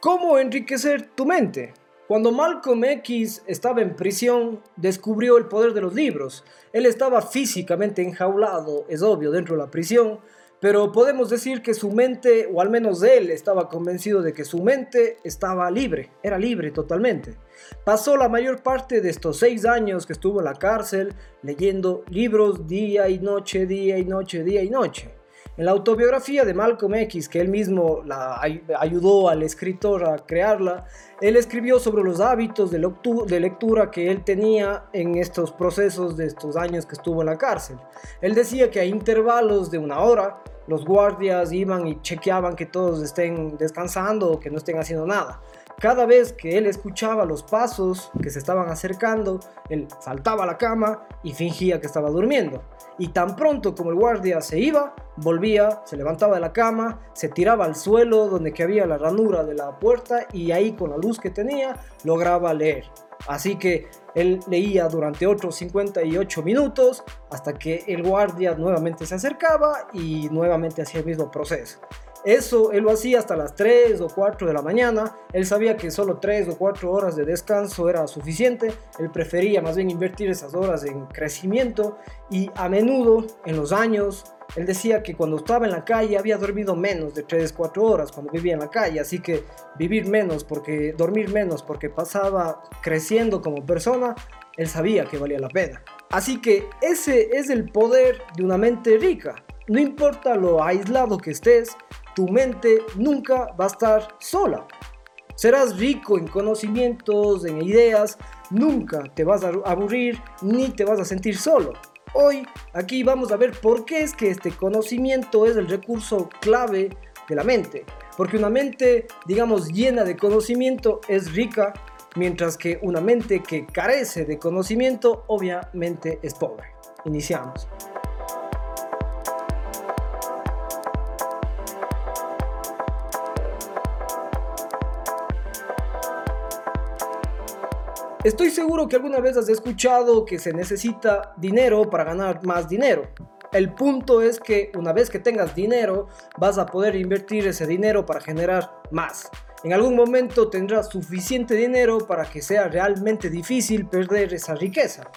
¿Cómo enriquecer tu mente? Cuando Malcolm X estaba en prisión, descubrió el poder de los libros. Él estaba físicamente enjaulado, es obvio, dentro de la prisión, pero podemos decir que su mente, o al menos él, estaba convencido de que su mente estaba libre, era libre totalmente. Pasó la mayor parte de estos seis años que estuvo en la cárcel leyendo libros día y noche, día y noche, día y noche. En la autobiografía de Malcolm X, que él mismo la ayudó al escritor a crearla, él escribió sobre los hábitos de, lectura que él tenía en estos procesos de estos años que estuvo en la cárcel. Él decía que a intervalos de una hora, los guardias iban y chequeaban que todos estén descansando o que no estén haciendo nada. Cada vez que él escuchaba los pasos que se estaban acercando, él saltaba a la cama y fingía que estaba durmiendo y tan pronto como el guardia se iba, volvía, se levantaba de la cama, se tiraba al suelo donde que había la ranura de la puerta y ahí con la luz que tenía lograba leer. Así que él leía durante otros 58 minutos hasta que el guardia nuevamente se acercaba y nuevamente hacía el mismo proceso. Eso él lo hacía hasta las 3 o 4 de la mañana. Él sabía que solo 3 o 4 horas de descanso era suficiente. Él prefería más bien invertir esas horas en crecimiento y a menudo en los años él decía que cuando estaba en la calle había dormido menos de 3 4 horas cuando vivía en la calle, así que vivir menos porque dormir menos porque pasaba creciendo como persona, él sabía que valía la pena. Así que ese es el poder de una mente rica. No importa lo aislado que estés, tu mente nunca va a estar sola. Serás rico en conocimientos, en ideas, nunca te vas a aburrir ni te vas a sentir solo. Hoy aquí vamos a ver por qué es que este conocimiento es el recurso clave de la mente. Porque una mente, digamos, llena de conocimiento es rica, mientras que una mente que carece de conocimiento obviamente es pobre. Iniciamos. Estoy seguro que alguna vez has escuchado que se necesita dinero para ganar más dinero. El punto es que una vez que tengas dinero, vas a poder invertir ese dinero para generar más. En algún momento tendrás suficiente dinero para que sea realmente difícil perder esa riqueza.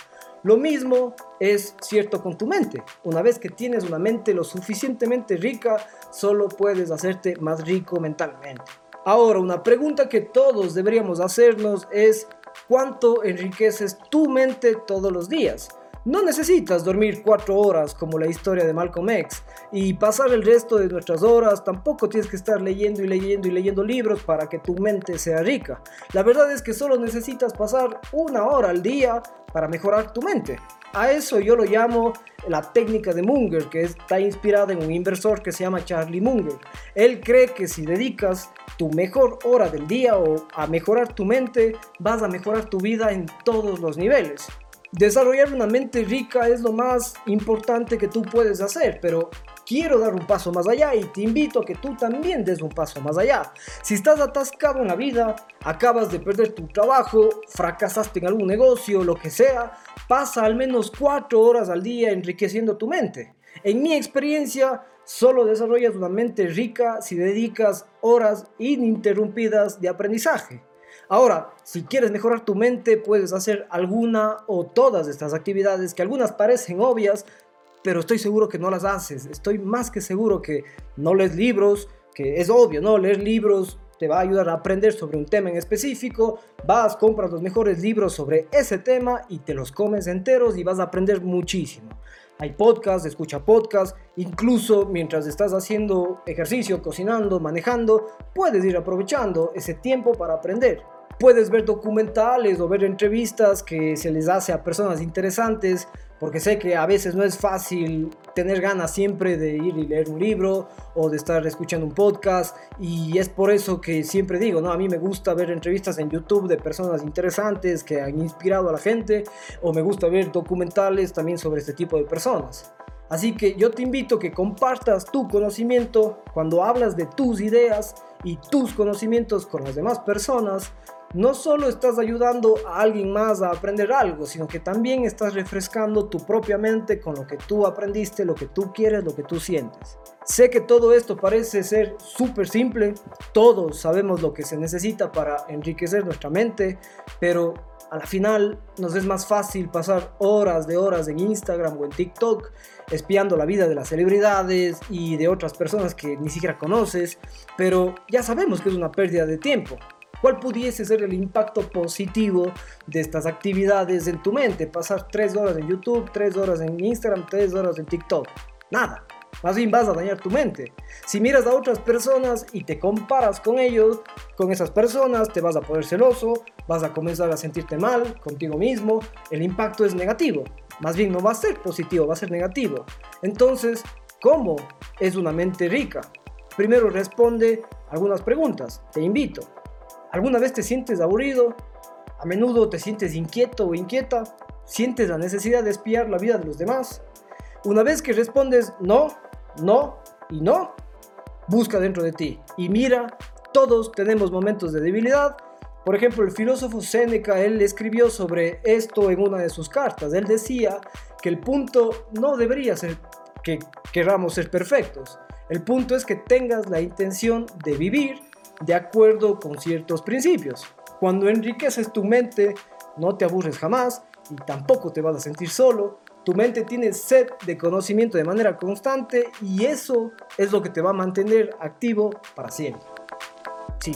Lo mismo es cierto con tu mente. Una vez que tienes una mente lo suficientemente rica, solo puedes hacerte más rico mentalmente. Ahora, una pregunta que todos deberíamos hacernos es cuánto enriqueces tu mente todos los días. No necesitas dormir cuatro horas como la historia de Malcolm X y pasar el resto de nuestras horas. Tampoco tienes que estar leyendo y leyendo y leyendo libros para que tu mente sea rica. La verdad es que solo necesitas pasar una hora al día para mejorar tu mente. A eso yo lo llamo la técnica de Munger, que está inspirada en un inversor que se llama Charlie Munger. Él cree que si dedicas tu mejor hora del día o a mejorar tu mente, vas a mejorar tu vida en todos los niveles. Desarrollar una mente rica es lo más importante que tú puedes hacer, pero quiero dar un paso más allá y te invito a que tú también des un paso más allá. Si estás atascado en la vida, acabas de perder tu trabajo, fracasaste en algún negocio, lo que sea, pasa al menos cuatro horas al día enriqueciendo tu mente. En mi experiencia, solo desarrollas una mente rica si dedicas horas ininterrumpidas de aprendizaje. Ahora, si quieres mejorar tu mente, puedes hacer alguna o todas estas actividades que algunas parecen obvias, pero estoy seguro que no las haces. Estoy más que seguro que no lees libros, que es obvio, ¿no? Leer libros te va a ayudar a aprender sobre un tema en específico, vas, compras los mejores libros sobre ese tema y te los comes enteros y vas a aprender muchísimo. Hay podcasts, escucha podcasts, incluso mientras estás haciendo ejercicio, cocinando, manejando, puedes ir aprovechando ese tiempo para aprender. Puedes ver documentales o ver entrevistas que se les hace a personas interesantes porque sé que a veces no es fácil tener ganas siempre de ir y leer un libro o de estar escuchando un podcast y es por eso que siempre digo, ¿no? A mí me gusta ver entrevistas en YouTube de personas interesantes que han inspirado a la gente o me gusta ver documentales también sobre este tipo de personas. Así que yo te invito a que compartas tu conocimiento cuando hablas de tus ideas y tus conocimientos con las demás personas no solo estás ayudando a alguien más a aprender algo, sino que también estás refrescando tu propia mente con lo que tú aprendiste, lo que tú quieres, lo que tú sientes. Sé que todo esto parece ser súper simple, todos sabemos lo que se necesita para enriquecer nuestra mente, pero a la final nos es más fácil pasar horas de horas en Instagram o en TikTok espiando la vida de las celebridades y de otras personas que ni siquiera conoces, pero ya sabemos que es una pérdida de tiempo. ¿Cuál pudiese ser el impacto positivo de estas actividades en tu mente? Pasar tres horas en YouTube, tres horas en Instagram, tres horas en TikTok. Nada. Más bien vas a dañar tu mente. Si miras a otras personas y te comparas con ellos, con esas personas, te vas a poner celoso, vas a comenzar a sentirte mal contigo mismo, el impacto es negativo. Más bien no va a ser positivo, va a ser negativo. Entonces, ¿cómo es una mente rica? Primero responde algunas preguntas. Te invito. ¿Alguna vez te sientes aburrido? ¿A menudo te sientes inquieto o inquieta? ¿Sientes la necesidad de espiar la vida de los demás? Una vez que respondes no, no y no, busca dentro de ti y mira, todos tenemos momentos de debilidad. Por ejemplo, el filósofo Séneca, él escribió sobre esto en una de sus cartas. Él decía que el punto no debería ser que queramos ser perfectos. El punto es que tengas la intención de vivir de acuerdo con ciertos principios. Cuando enriqueces tu mente, no te aburres jamás y tampoco te vas a sentir solo. Tu mente tiene sed de conocimiento de manera constante y eso es lo que te va a mantener activo para siempre. Sí.